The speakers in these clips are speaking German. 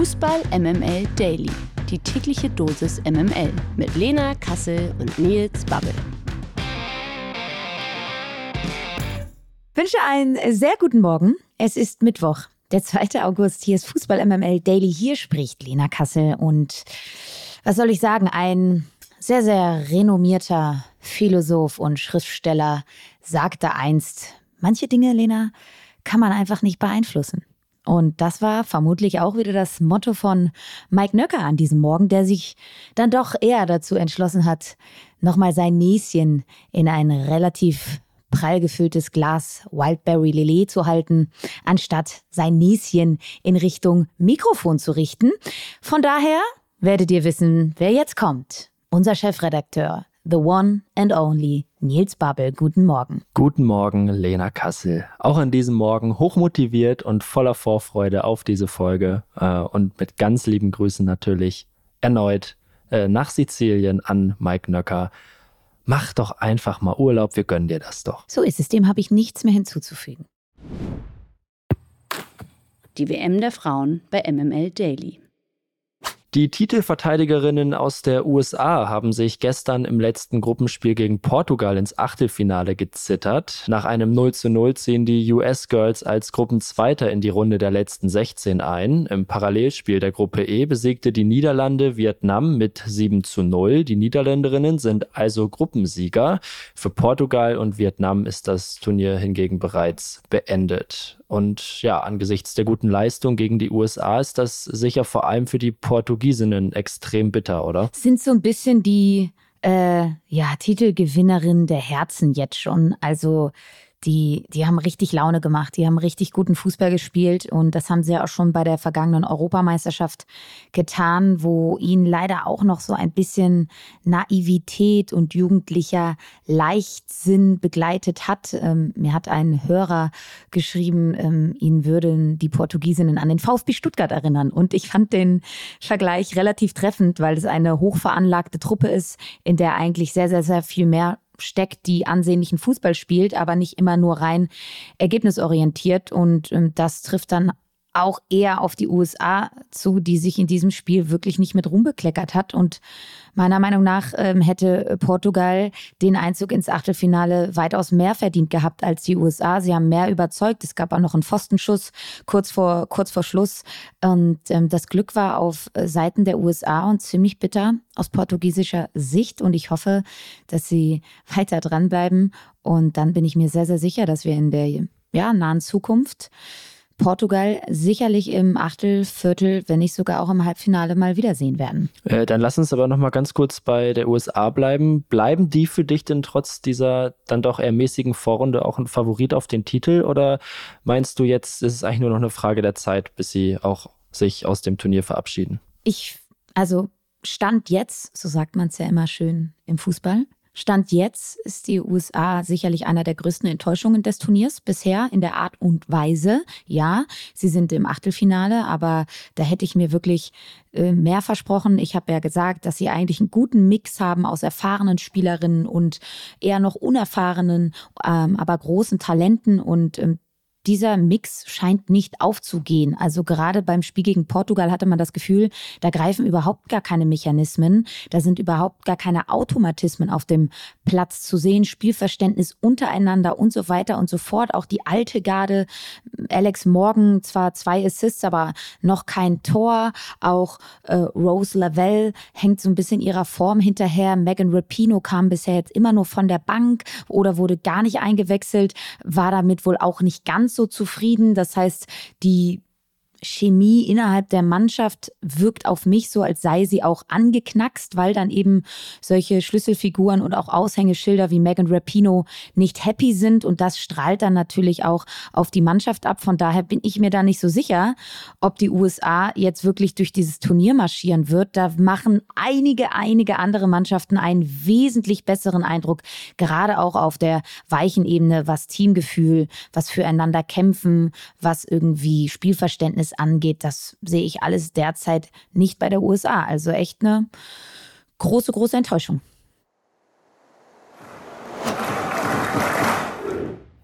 Fußball MML Daily. Die tägliche Dosis MML mit Lena Kassel und Nils Babbel. Wünsche einen sehr guten Morgen. Es ist Mittwoch, der 2. August. Hier ist Fußball MML Daily. Hier spricht Lena Kassel und was soll ich sagen? Ein sehr, sehr renommierter Philosoph und Schriftsteller sagte einst, manche Dinge, Lena, kann man einfach nicht beeinflussen. Und das war vermutlich auch wieder das Motto von Mike Nöcker an diesem Morgen, der sich dann doch eher dazu entschlossen hat, nochmal sein Näschen in ein relativ prall gefülltes Glas Wildberry Lillet zu halten, anstatt sein Näschen in Richtung Mikrofon zu richten. Von daher werdet ihr wissen, wer jetzt kommt. Unser Chefredakteur, the one and only Nils Babbel. Guten Morgen. Guten Morgen, Lena Kassel. Auch an diesem Morgen hochmotiviert und voller Vorfreude auf diese Folge äh, und mit ganz lieben Grüßen natürlich erneut äh, nach Sizilien an Mike Nöcker. Mach doch einfach mal Urlaub, wir gönnen dir das doch. So ist es, dem habe ich nichts mehr hinzuzufügen. Die WM der Frauen bei MML Daily. Die Titelverteidigerinnen aus der USA haben sich gestern im letzten Gruppenspiel gegen Portugal ins Achtelfinale gezittert. Nach einem 0 zu 0 ziehen die US Girls als Gruppenzweiter in die Runde der letzten 16 ein. Im Parallelspiel der Gruppe E besiegte die Niederlande Vietnam mit 7 zu 0. Die Niederländerinnen sind also Gruppensieger. Für Portugal und Vietnam ist das Turnier hingegen bereits beendet. Und ja, angesichts der guten Leistung gegen die USA ist das sicher vor allem für die Portugiesinnen extrem bitter, oder? Sind so ein bisschen die äh, ja, Titelgewinnerin der Herzen jetzt schon. Also die, die haben richtig Laune gemacht, die haben richtig guten Fußball gespielt und das haben sie ja auch schon bei der vergangenen Europameisterschaft getan, wo ihnen leider auch noch so ein bisschen Naivität und jugendlicher Leichtsinn begleitet hat. Ähm, mir hat ein Hörer geschrieben, ähm, ihn würden die Portugiesinnen an den VfB Stuttgart erinnern und ich fand den Vergleich relativ treffend, weil es eine hochveranlagte Truppe ist, in der eigentlich sehr, sehr, sehr viel mehr steckt, die ansehnlichen Fußball spielt, aber nicht immer nur rein ergebnisorientiert. Und ähm, das trifft dann auch eher auf die USA zu, die sich in diesem Spiel wirklich nicht mit rumbekleckert hat. Und meiner Meinung nach ähm, hätte Portugal den Einzug ins Achtelfinale weitaus mehr verdient gehabt als die USA. Sie haben mehr überzeugt. Es gab auch noch einen Pfostenschuss kurz vor, kurz vor Schluss. Und ähm, das Glück war auf Seiten der USA und ziemlich bitter aus portugiesischer Sicht. Und ich hoffe, dass sie weiter dranbleiben. Und dann bin ich mir sehr, sehr sicher, dass wir in der ja, nahen Zukunft Portugal sicherlich im Achtel, Viertel, wenn nicht sogar auch im Halbfinale mal wiedersehen werden. Äh, dann lass uns aber noch mal ganz kurz bei der USA bleiben. Bleiben die für dich denn trotz dieser dann doch eher mäßigen Vorrunde auch ein Favorit auf den Titel oder meinst du jetzt, ist es eigentlich nur noch eine Frage der Zeit, bis sie auch sich aus dem Turnier verabschieden? Ich, also Stand jetzt, so sagt man es ja immer schön im Fußball, Stand jetzt ist die USA sicherlich einer der größten Enttäuschungen des Turniers bisher in der Art und Weise. Ja, sie sind im Achtelfinale, aber da hätte ich mir wirklich äh, mehr versprochen. Ich habe ja gesagt, dass sie eigentlich einen guten Mix haben aus erfahrenen Spielerinnen und eher noch unerfahrenen, ähm, aber großen Talenten und ähm, dieser Mix scheint nicht aufzugehen. Also gerade beim Spiel gegen Portugal hatte man das Gefühl, da greifen überhaupt gar keine Mechanismen, da sind überhaupt gar keine Automatismen auf dem Platz zu sehen, Spielverständnis untereinander und so weiter und so fort. Auch die alte Garde, Alex Morgan, zwar zwei Assists, aber noch kein Tor. Auch äh, Rose Lavelle hängt so ein bisschen ihrer Form hinterher. Megan Rapino kam bisher jetzt immer nur von der Bank oder wurde gar nicht eingewechselt, war damit wohl auch nicht ganz ganz so zufrieden. Das heißt, die Chemie innerhalb der Mannschaft wirkt auf mich so, als sei sie auch angeknackst, weil dann eben solche Schlüsselfiguren und auch Aushängeschilder wie Megan Rapino nicht happy sind und das strahlt dann natürlich auch auf die Mannschaft ab. Von daher bin ich mir da nicht so sicher, ob die USA jetzt wirklich durch dieses Turnier marschieren wird. Da machen einige, einige andere Mannschaften einen wesentlich besseren Eindruck, gerade auch auf der weichen Ebene, was Teamgefühl, was füreinander kämpfen, was irgendwie Spielverständnis Business angeht, das sehe ich alles derzeit nicht bei der USA. Also echt eine große, große Enttäuschung.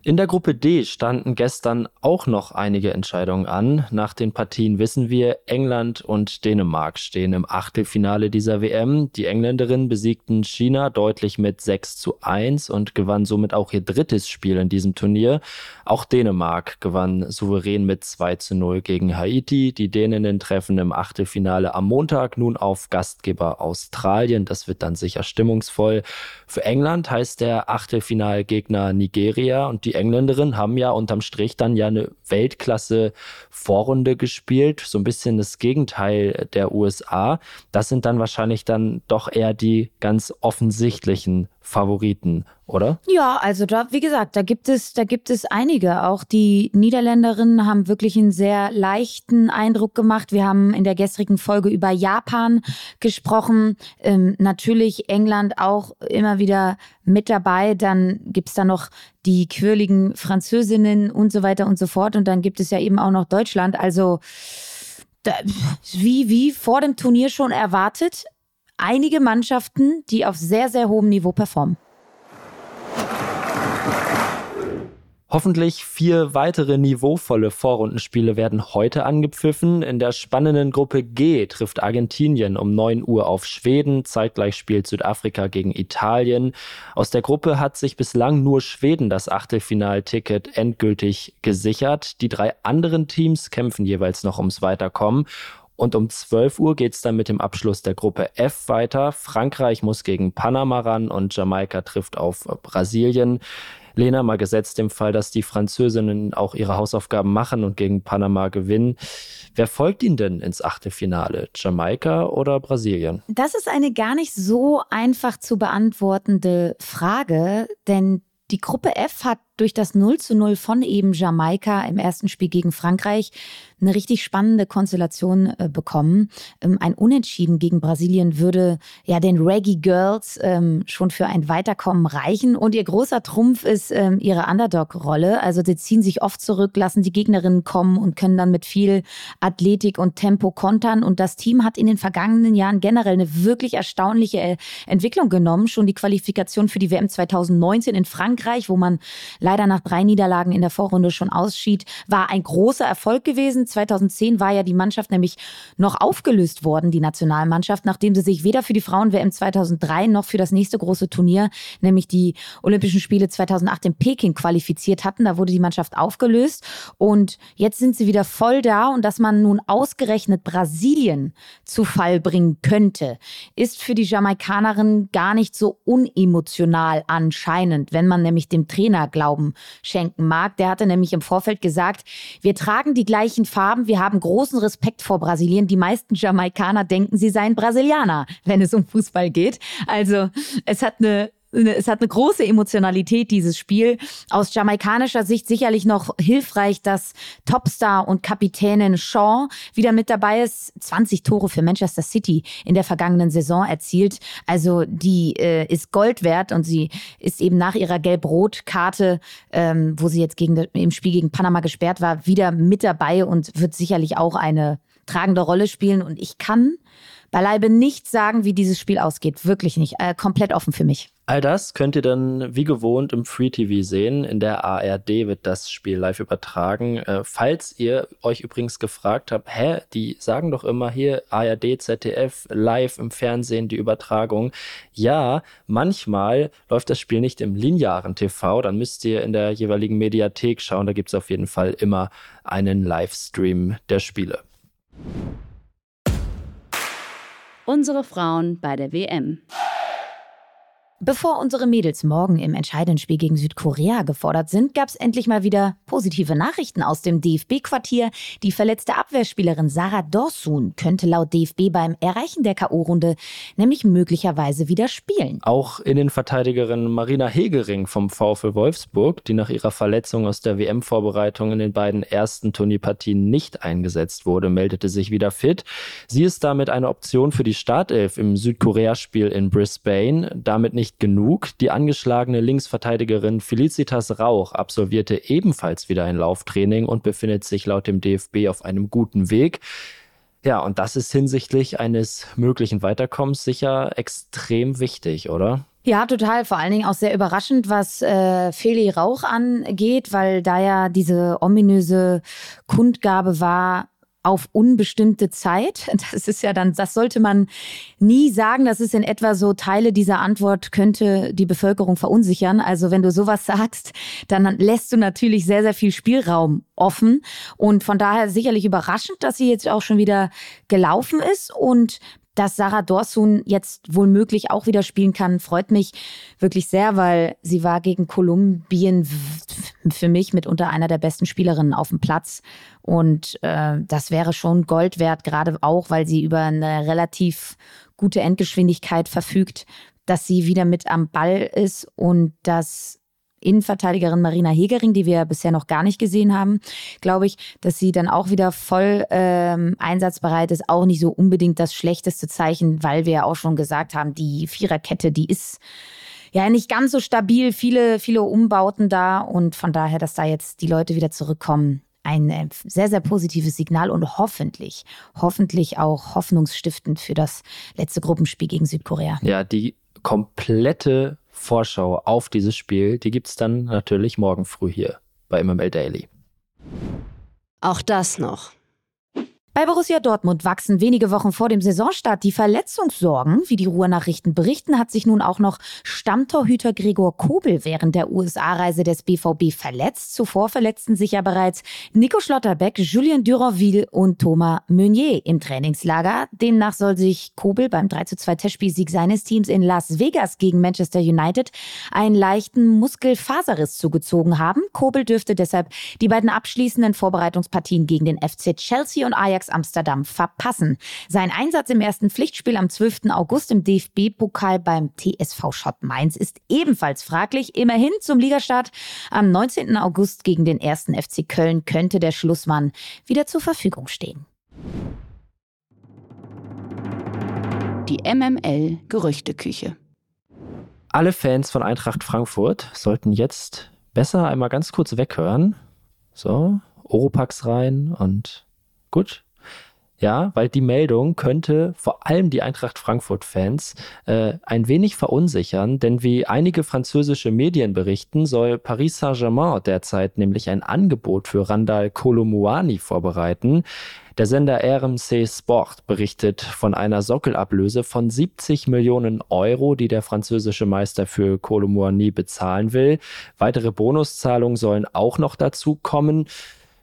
In der Gruppe D standen gestern auch noch einige Entscheidungen an. Nach den Partien wissen wir, England und Dänemark stehen im Achtelfinale dieser WM. Die Engländerinnen besiegten China deutlich mit 6 zu 1 und gewannen somit auch ihr drittes Spiel in diesem Turnier. Auch Dänemark gewann souverän mit 2 zu 0 gegen Haiti. Die Däninnen treffen im Achtelfinale am Montag nun auf Gastgeber Australien. Das wird dann sicher stimmungsvoll. Für England heißt der Achtelfinalgegner Nigeria und die Engländerinnen haben ja unterm Strich dann ja eine Weltklasse-Vorrunde gespielt, so ein bisschen das Gegenteil der USA. Das sind dann wahrscheinlich dann doch eher die ganz offensichtlichen Favoriten, oder? Ja, also da, wie gesagt, da gibt es, da gibt es einige. Auch die Niederländerinnen haben wirklich einen sehr leichten Eindruck gemacht. Wir haben in der gestrigen Folge über Japan gesprochen. Ähm, natürlich England auch immer wieder mit dabei. Dann gibt es da noch die quirligen Französinnen und so weiter und so fort. Und dann gibt es ja eben auch noch Deutschland. Also wie, wie vor dem Turnier schon erwartet, einige Mannschaften, die auf sehr, sehr hohem Niveau performen. Hoffentlich vier weitere niveauvolle Vorrundenspiele werden heute angepfiffen. In der spannenden Gruppe G trifft Argentinien um 9 Uhr auf Schweden. Zeitgleich spielt Südafrika gegen Italien. Aus der Gruppe hat sich bislang nur Schweden das Achtelfinalticket endgültig gesichert. Die drei anderen Teams kämpfen jeweils noch ums Weiterkommen. Und um 12 Uhr geht es dann mit dem Abschluss der Gruppe F weiter. Frankreich muss gegen Panama ran und Jamaika trifft auf Brasilien. Lena, mal gesetzt im Fall, dass die Französinnen auch ihre Hausaufgaben machen und gegen Panama gewinnen. Wer folgt ihnen denn ins Achtelfinale? Jamaika oder Brasilien? Das ist eine gar nicht so einfach zu beantwortende Frage, denn die Gruppe F hat durch das 0 zu 0 von eben Jamaika im ersten Spiel gegen Frankreich eine richtig spannende Konstellation äh, bekommen. Ähm, ein Unentschieden gegen Brasilien würde ja den Reggae Girls ähm, schon für ein Weiterkommen reichen. Und ihr großer Trumpf ist ähm, ihre Underdog-Rolle. Also sie ziehen sich oft zurück, lassen die Gegnerinnen kommen und können dann mit viel Athletik und Tempo kontern. Und das Team hat in den vergangenen Jahren generell eine wirklich erstaunliche äh, Entwicklung genommen. Schon die Qualifikation für die WM 2019 in Frankreich, wo man leider nach drei Niederlagen in der Vorrunde schon ausschied, war ein großer Erfolg gewesen. 2010 war ja die Mannschaft nämlich noch aufgelöst worden, die Nationalmannschaft, nachdem sie sich weder für die Frauen-WM 2003 noch für das nächste große Turnier, nämlich die Olympischen Spiele 2008 in Peking qualifiziert hatten. Da wurde die Mannschaft aufgelöst und jetzt sind sie wieder voll da und dass man nun ausgerechnet Brasilien zu Fall bringen könnte, ist für die Jamaikanerin gar nicht so unemotional anscheinend, wenn man nämlich dem Trainer glaubt Glauben schenken mag. Der hatte nämlich im Vorfeld gesagt, wir tragen die gleichen Farben, wir haben großen Respekt vor Brasilien. Die meisten Jamaikaner denken, sie seien Brasilianer, wenn es um Fußball geht. Also es hat eine es hat eine große Emotionalität, dieses Spiel. Aus jamaikanischer Sicht sicherlich noch hilfreich, dass Topstar und Kapitänin Shaw wieder mit dabei ist. 20 Tore für Manchester City in der vergangenen Saison erzielt. Also die äh, ist Gold wert und sie ist eben nach ihrer Gelb-Rot-Karte, ähm, wo sie jetzt gegen, im Spiel gegen Panama gesperrt war, wieder mit dabei und wird sicherlich auch eine tragende Rolle spielen. Und ich kann beileibe nicht sagen, wie dieses Spiel ausgeht. Wirklich nicht. Äh, komplett offen für mich. All das könnt ihr dann wie gewohnt im Free TV sehen. In der ARD wird das Spiel live übertragen. Äh, falls ihr euch übrigens gefragt habt, hä, die sagen doch immer hier ARD, ZDF live im Fernsehen die Übertragung. Ja, manchmal läuft das Spiel nicht im linearen TV. Dann müsst ihr in der jeweiligen Mediathek schauen. Da gibt es auf jeden Fall immer einen Livestream der Spiele. Unsere Frauen bei der WM. Bevor unsere Mädels morgen im entscheidenden Spiel gegen Südkorea gefordert sind, gab es endlich mal wieder positive Nachrichten aus dem DFB-Quartier. Die verletzte Abwehrspielerin Sarah Dorsun könnte laut DFB beim Erreichen der K.O.-Runde nämlich möglicherweise wieder spielen. Auch Innenverteidigerin Marina Hegering vom VfL Wolfsburg, die nach ihrer Verletzung aus der WM-Vorbereitung in den beiden ersten Turnierpartien nicht eingesetzt wurde, meldete sich wieder fit. Sie ist damit eine Option für die Startelf im Südkorea-Spiel in Brisbane. Damit nicht nicht genug. Die angeschlagene Linksverteidigerin Felicitas Rauch absolvierte ebenfalls wieder ein Lauftraining und befindet sich laut dem DFB auf einem guten Weg. Ja, und das ist hinsichtlich eines möglichen Weiterkommens sicher extrem wichtig, oder? Ja, total. Vor allen Dingen auch sehr überraschend, was äh, Feli Rauch angeht, weil da ja diese ominöse Kundgabe war, auf unbestimmte Zeit. Das ist ja dann, das sollte man nie sagen. Das ist in etwa so, Teile dieser Antwort könnte die Bevölkerung verunsichern. Also wenn du sowas sagst, dann lässt du natürlich sehr, sehr viel Spielraum offen. Und von daher sicherlich überraschend, dass sie jetzt auch schon wieder gelaufen ist. Und dass Sarah Dorsun jetzt wohl möglich auch wieder spielen kann, freut mich wirklich sehr, weil sie war gegen Kolumbien für mich mitunter einer der besten Spielerinnen auf dem Platz. Und äh, das wäre schon Gold wert, gerade auch, weil sie über eine relativ gute Endgeschwindigkeit verfügt, dass sie wieder mit am Ball ist und dass Innenverteidigerin Marina Hegering, die wir bisher noch gar nicht gesehen haben, glaube ich, dass sie dann auch wieder voll ähm, einsatzbereit ist. Auch nicht so unbedingt das schlechteste Zeichen, weil wir ja auch schon gesagt haben, die Viererkette, die ist ja nicht ganz so stabil, viele, viele Umbauten da und von daher, dass da jetzt die Leute wieder zurückkommen, ein äh, sehr, sehr positives Signal und hoffentlich, hoffentlich auch hoffnungsstiftend für das letzte Gruppenspiel gegen Südkorea. Ja, die komplette Vorschau auf dieses Spiel, die gibt es dann natürlich morgen früh hier bei MML Daily. Auch das noch. Bei Borussia Dortmund wachsen wenige Wochen vor dem Saisonstart die Verletzungssorgen. Wie die Ruhrnachrichten berichten, hat sich nun auch noch Stammtorhüter Gregor Kobel während der USA-Reise des BVB verletzt. Zuvor verletzten sich ja bereits Nico Schlotterbeck, Julien Duranville und Thomas Meunier im Trainingslager. Demnach soll sich Kobel beim 32 Testspielsieg seines Teams in Las Vegas gegen Manchester United einen leichten Muskelfaserriss zugezogen haben. Kobel dürfte deshalb die beiden abschließenden Vorbereitungspartien gegen den FC Chelsea und Ajax Ajax Amsterdam verpassen. Sein Einsatz im ersten Pflichtspiel am 12. August im DFB-Pokal beim TSV Schott Mainz ist ebenfalls fraglich. Immerhin zum Ligastart am 19. August gegen den ersten FC Köln könnte der Schlussmann wieder zur Verfügung stehen. Die MML Gerüchteküche. Alle Fans von Eintracht Frankfurt sollten jetzt besser einmal ganz kurz weghören. So, Oropax rein und gut, ja, weil die Meldung könnte vor allem die Eintracht Frankfurt-Fans äh, ein wenig verunsichern, denn wie einige französische Medien berichten, soll Paris Saint-Germain derzeit nämlich ein Angebot für Randall Kolomuani vorbereiten. Der Sender RMC Sport berichtet von einer Sockelablöse von 70 Millionen Euro, die der französische Meister für Kolomuani bezahlen will. Weitere Bonuszahlungen sollen auch noch dazu kommen.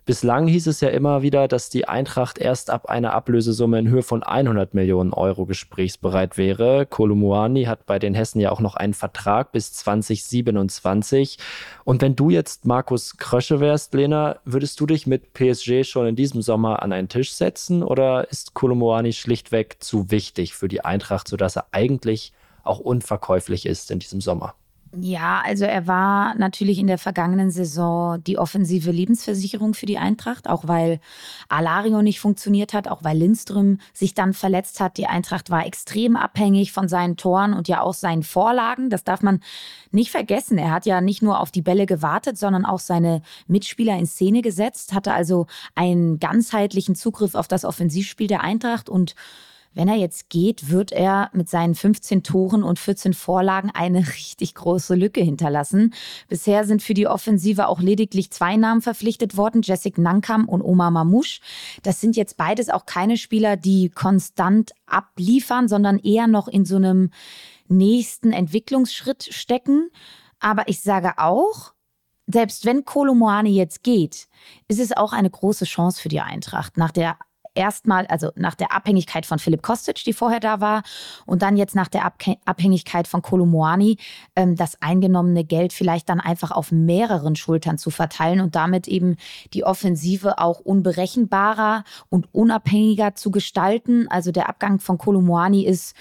Bislang hieß es ja immer wieder, dass die Eintracht erst ab einer Ablösesumme in Höhe von 100 Millionen Euro gesprächsbereit wäre. Kolumuani hat bei den Hessen ja auch noch einen Vertrag bis 2027. Und wenn du jetzt Markus Krösche wärst, Lena, würdest du dich mit PSG schon in diesem Sommer an einen Tisch setzen oder ist Kolumuani schlichtweg zu wichtig für die Eintracht, sodass er eigentlich auch unverkäuflich ist in diesem Sommer? Ja, also er war natürlich in der vergangenen Saison die offensive Lebensversicherung für die Eintracht, auch weil Alario nicht funktioniert hat, auch weil Lindström sich dann verletzt hat. Die Eintracht war extrem abhängig von seinen Toren und ja auch seinen Vorlagen. Das darf man nicht vergessen. Er hat ja nicht nur auf die Bälle gewartet, sondern auch seine Mitspieler in Szene gesetzt, hatte also einen ganzheitlichen Zugriff auf das Offensivspiel der Eintracht und wenn er jetzt geht, wird er mit seinen 15 Toren und 14 Vorlagen eine richtig große Lücke hinterlassen. Bisher sind für die Offensive auch lediglich zwei Namen verpflichtet worden, Jessic Nankam und Omar Mamouche. Das sind jetzt beides auch keine Spieler, die konstant abliefern, sondern eher noch in so einem nächsten Entwicklungsschritt stecken. Aber ich sage auch, selbst wenn Kolomoani jetzt geht, ist es auch eine große Chance für die Eintracht. Nach der erstmal, also nach der Abhängigkeit von Philipp Kostic, die vorher da war, und dann jetzt nach der Abhängigkeit von Kolomoani, ähm, das eingenommene Geld vielleicht dann einfach auf mehreren Schultern zu verteilen und damit eben die Offensive auch unberechenbarer und unabhängiger zu gestalten. Also der Abgang von Kolomoani ist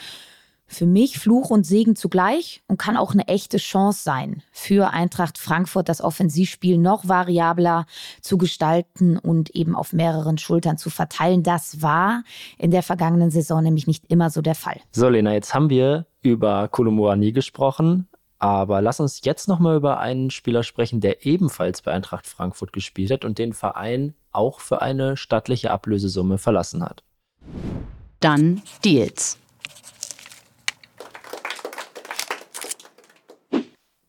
für mich Fluch und Segen zugleich und kann auch eine echte Chance sein für Eintracht Frankfurt, das Offensivspiel noch variabler zu gestalten und eben auf mehreren Schultern zu verteilen. Das war in der vergangenen Saison nämlich nicht immer so der Fall. So, Lena, jetzt haben wir über Kolomoani gesprochen. Aber lass uns jetzt nochmal über einen Spieler sprechen, der ebenfalls bei Eintracht Frankfurt gespielt hat und den Verein auch für eine stattliche Ablösesumme verlassen hat. Dann Deals.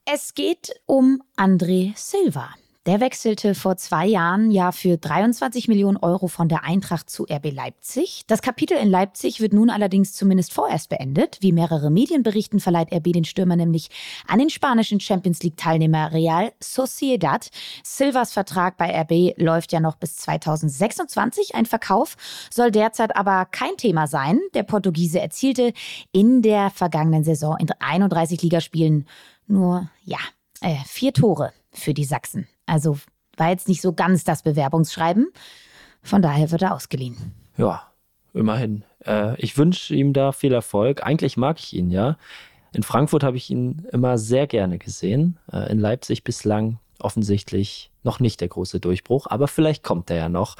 Es geht um André Silva. Der wechselte vor zwei Jahren ja für 23 Millionen Euro von der Eintracht zu RB Leipzig. Das Kapitel in Leipzig wird nun allerdings zumindest vorerst beendet. Wie mehrere Medien berichten, verleiht RB den Stürmer nämlich an den spanischen Champions League-Teilnehmer Real Sociedad. Silvas Vertrag bei RB läuft ja noch bis 2026. Ein Verkauf soll derzeit aber kein Thema sein. Der Portugiese erzielte in der vergangenen Saison in 31 Ligaspielen nur, ja, äh, vier Tore für die Sachsen. Also war jetzt nicht so ganz das Bewerbungsschreiben. Von daher wird er ausgeliehen. Ja, immerhin. Äh, ich wünsche ihm da viel Erfolg. Eigentlich mag ich ihn ja. In Frankfurt habe ich ihn immer sehr gerne gesehen. Äh, in Leipzig bislang offensichtlich noch nicht der große Durchbruch, aber vielleicht kommt er ja noch.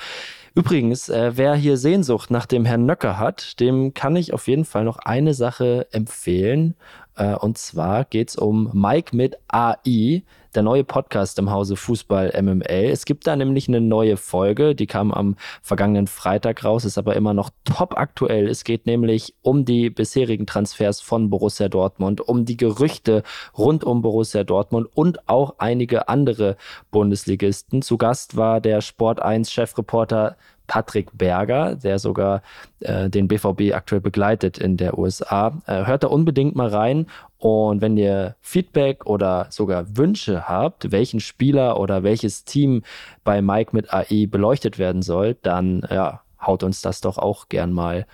Übrigens, äh, wer hier Sehnsucht nach dem Herrn Nöcker hat, dem kann ich auf jeden Fall noch eine Sache empfehlen. Äh, und zwar geht es um Mike mit AI, der neue Podcast im Hause Fußball MML. Es gibt da nämlich eine neue Folge, die kam am vergangenen Freitag raus, ist aber immer noch top aktuell. Es geht nämlich um die bisherigen Transfers von Borussia Dortmund, um die Gerüchte rund um Borussia Dortmund und auch einige andere Bundesligisten. Zu Gast war der Sport 1 Chefreporter Patrick Berger, der sogar äh, den BVB aktuell begleitet in der USA. Äh, hört da unbedingt mal rein. Und wenn ihr Feedback oder sogar Wünsche habt, welchen Spieler oder welches Team bei Mike mit AI beleuchtet werden soll, dann ja, haut uns das doch auch gern mal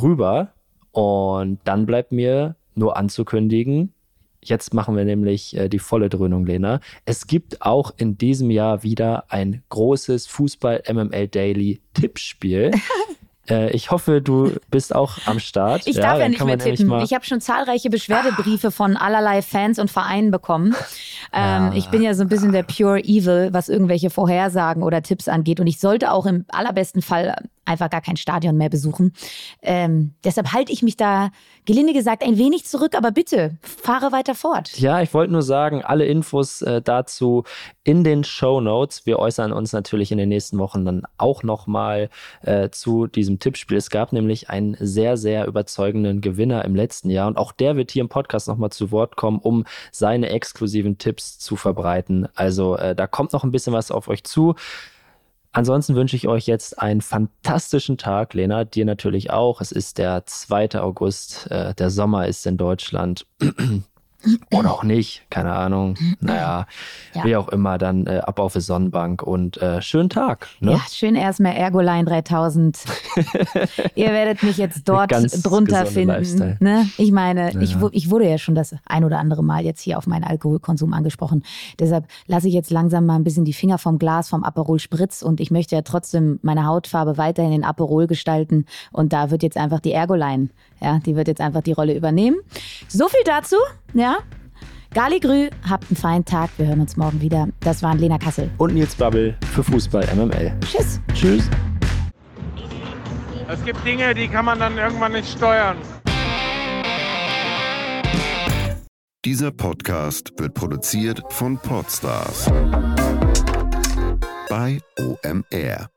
rüber. Und dann bleibt mir nur anzukündigen, Jetzt machen wir nämlich äh, die volle Dröhnung, Lena. Es gibt auch in diesem Jahr wieder ein großes Fußball-MML Daily Tippspiel. Äh, ich hoffe, du bist auch am Start. Ich ja, darf ja nicht mehr tippen. Ich habe schon zahlreiche Beschwerdebriefe von allerlei Fans und Vereinen bekommen. Ähm, ja. Ich bin ja so ein bisschen der Pure Evil, was irgendwelche Vorhersagen oder Tipps angeht. Und ich sollte auch im allerbesten Fall einfach gar kein Stadion mehr besuchen. Ähm, deshalb halte ich mich da, gelinde gesagt, ein wenig zurück, aber bitte, fahre weiter fort. Ja, ich wollte nur sagen, alle Infos äh, dazu in den Show Notes. Wir äußern uns natürlich in den nächsten Wochen dann auch nochmal äh, zu diesem Tippspiel. Es gab nämlich einen sehr, sehr überzeugenden Gewinner im letzten Jahr und auch der wird hier im Podcast nochmal zu Wort kommen, um seine exklusiven Tipps zu verbreiten. Also äh, da kommt noch ein bisschen was auf euch zu. Ansonsten wünsche ich euch jetzt einen fantastischen Tag, Lena, dir natürlich auch. Es ist der 2. August, äh, der Sommer ist in Deutschland. Oder auch nicht, keine Ahnung. Naja, ja. wie auch immer, dann äh, ab auf die Sonnenbank und äh, schönen Tag. Ne? Ja, schön erstmal Ergoline 3000. Ihr werdet mich jetzt dort drunter finden. Ne? Ich meine, ja. ich, ich wurde ja schon das ein oder andere Mal jetzt hier auf meinen Alkoholkonsum angesprochen. Deshalb lasse ich jetzt langsam mal ein bisschen die Finger vom Glas, vom Aperol Spritz und ich möchte ja trotzdem meine Hautfarbe weiterhin in Aperol gestalten. Und da wird jetzt einfach die Ergoline, ja, die wird jetzt einfach die Rolle übernehmen. So viel dazu. Ja. Gali Grü, habt einen feinen Tag. Wir hören uns morgen wieder. Das waren Lena Kassel. Und Nils Babbel für Fußball MML. Tschüss. Tschüss. Es gibt Dinge, die kann man dann irgendwann nicht steuern. Dieser Podcast wird produziert von Podstars bei OMR.